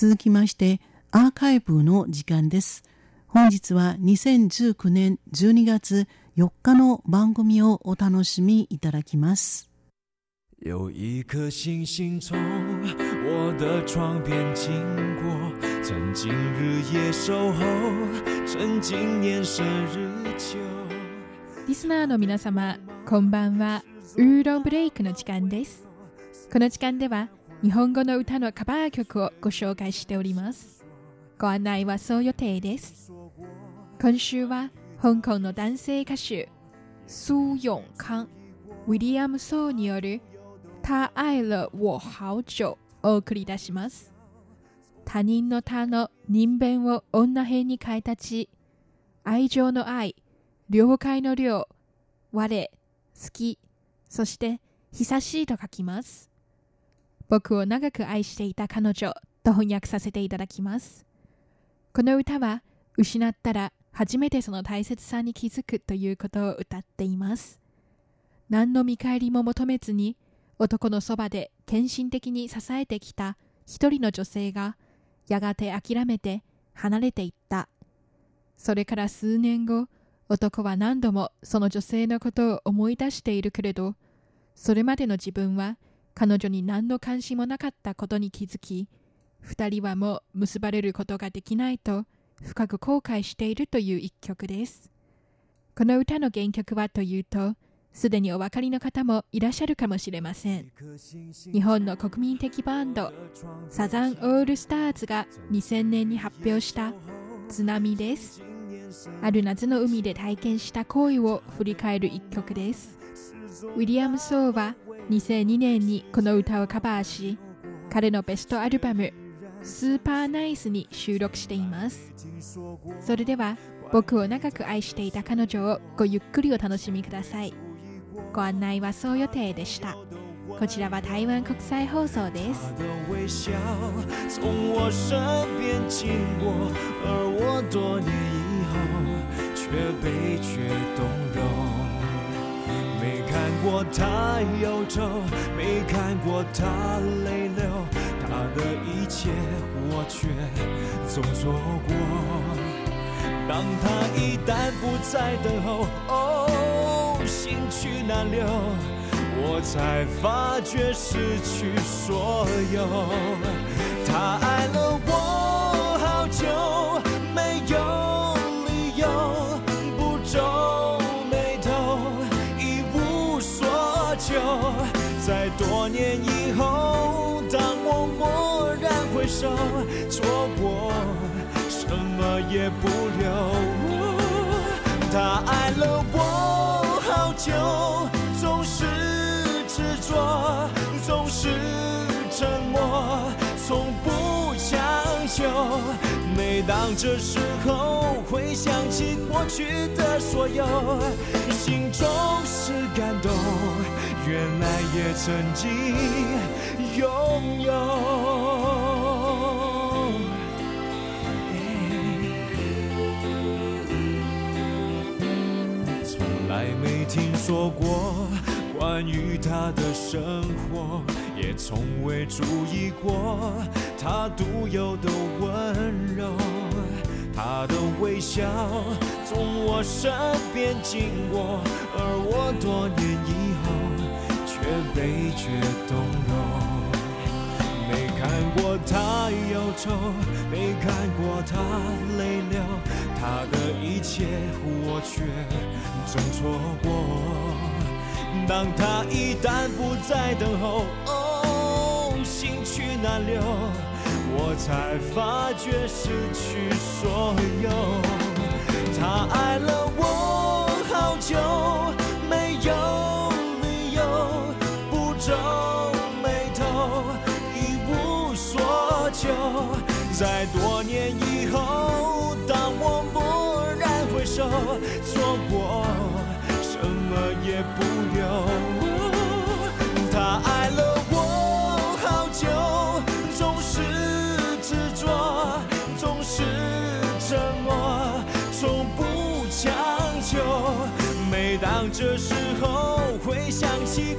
続きましてアーカイブの時間です本日は2019年12月4日の番組をお楽しみいただきます有一颗星星从我的窗边经过，曾经日夜守候，曾经年深日久。リスナーの皆様、こんばんは。ウーロンブレイクの時間です。この時間では、日本語の歌のカバー曲をご紹介しております。ご案内はそう予定です。今週は、香港の男性歌手、蘇永康、ウィリアム・ソーによる、他愛了我好久をお送り出します。他人の他の人弁を女編に変えたち、愛情の愛、了解の了、我、好き、そして久しいと書きます。僕を長く愛していた彼女と翻訳させていただきます。この歌は失ったら初めてその大切さに気づくということを歌っています。何の見返りも求めずに男のそばで献身的に支えてきた一人の女性がやがて諦めて離れていった。それから数年後、男は何度もその女性のことを思い出しているけれど、それまでの自分は彼女に何の関心もなかったことに気づき、二人はもう結ばれることができないと深く後悔しているという一曲です。この歌の原曲はというと、すでにお分かりの方もいらっしゃるかもしれません。日本の国民的バンド、サザンオールスターズが2000年に発表した津波です。ある夏の海で体験した行為を振り返る一曲です。ウィリアム・ソーは2002年にこの歌をカバーし、彼のベストアルバム、スーパーナイスに収録しています。それでは、僕を長く愛していた彼女をごゆっくりお楽しみください。ご案内はそう予定でした。こちらは台湾国際放送です。却悲却动容。没看过他忧愁，没看过他泪流，他的一切我却总错过。当他一旦不再等候，哦，心去难留。我才发觉失去所有。他爱了多年以后，当我蓦然回首，错过什么也不留。他爱了我好久，总是执着，总是沉默，从不强求。每当这时候回想起过去的所有，心中是感动，也曾经拥有。从来没听说过关于他的生活，也从未注意过他独有的温柔。他的微笑从我身边经过，而我多年以后却悲觉动容。没看过他忧愁，没看过他泪流，他的一切我却总错过。当他一旦不再等候，哦，心去难留，我才发觉失去所有。就在多年以后当我蓦然回首错过什么也不留。他爱了我好久总是执着。总是沉默从不强求每当这时候会想起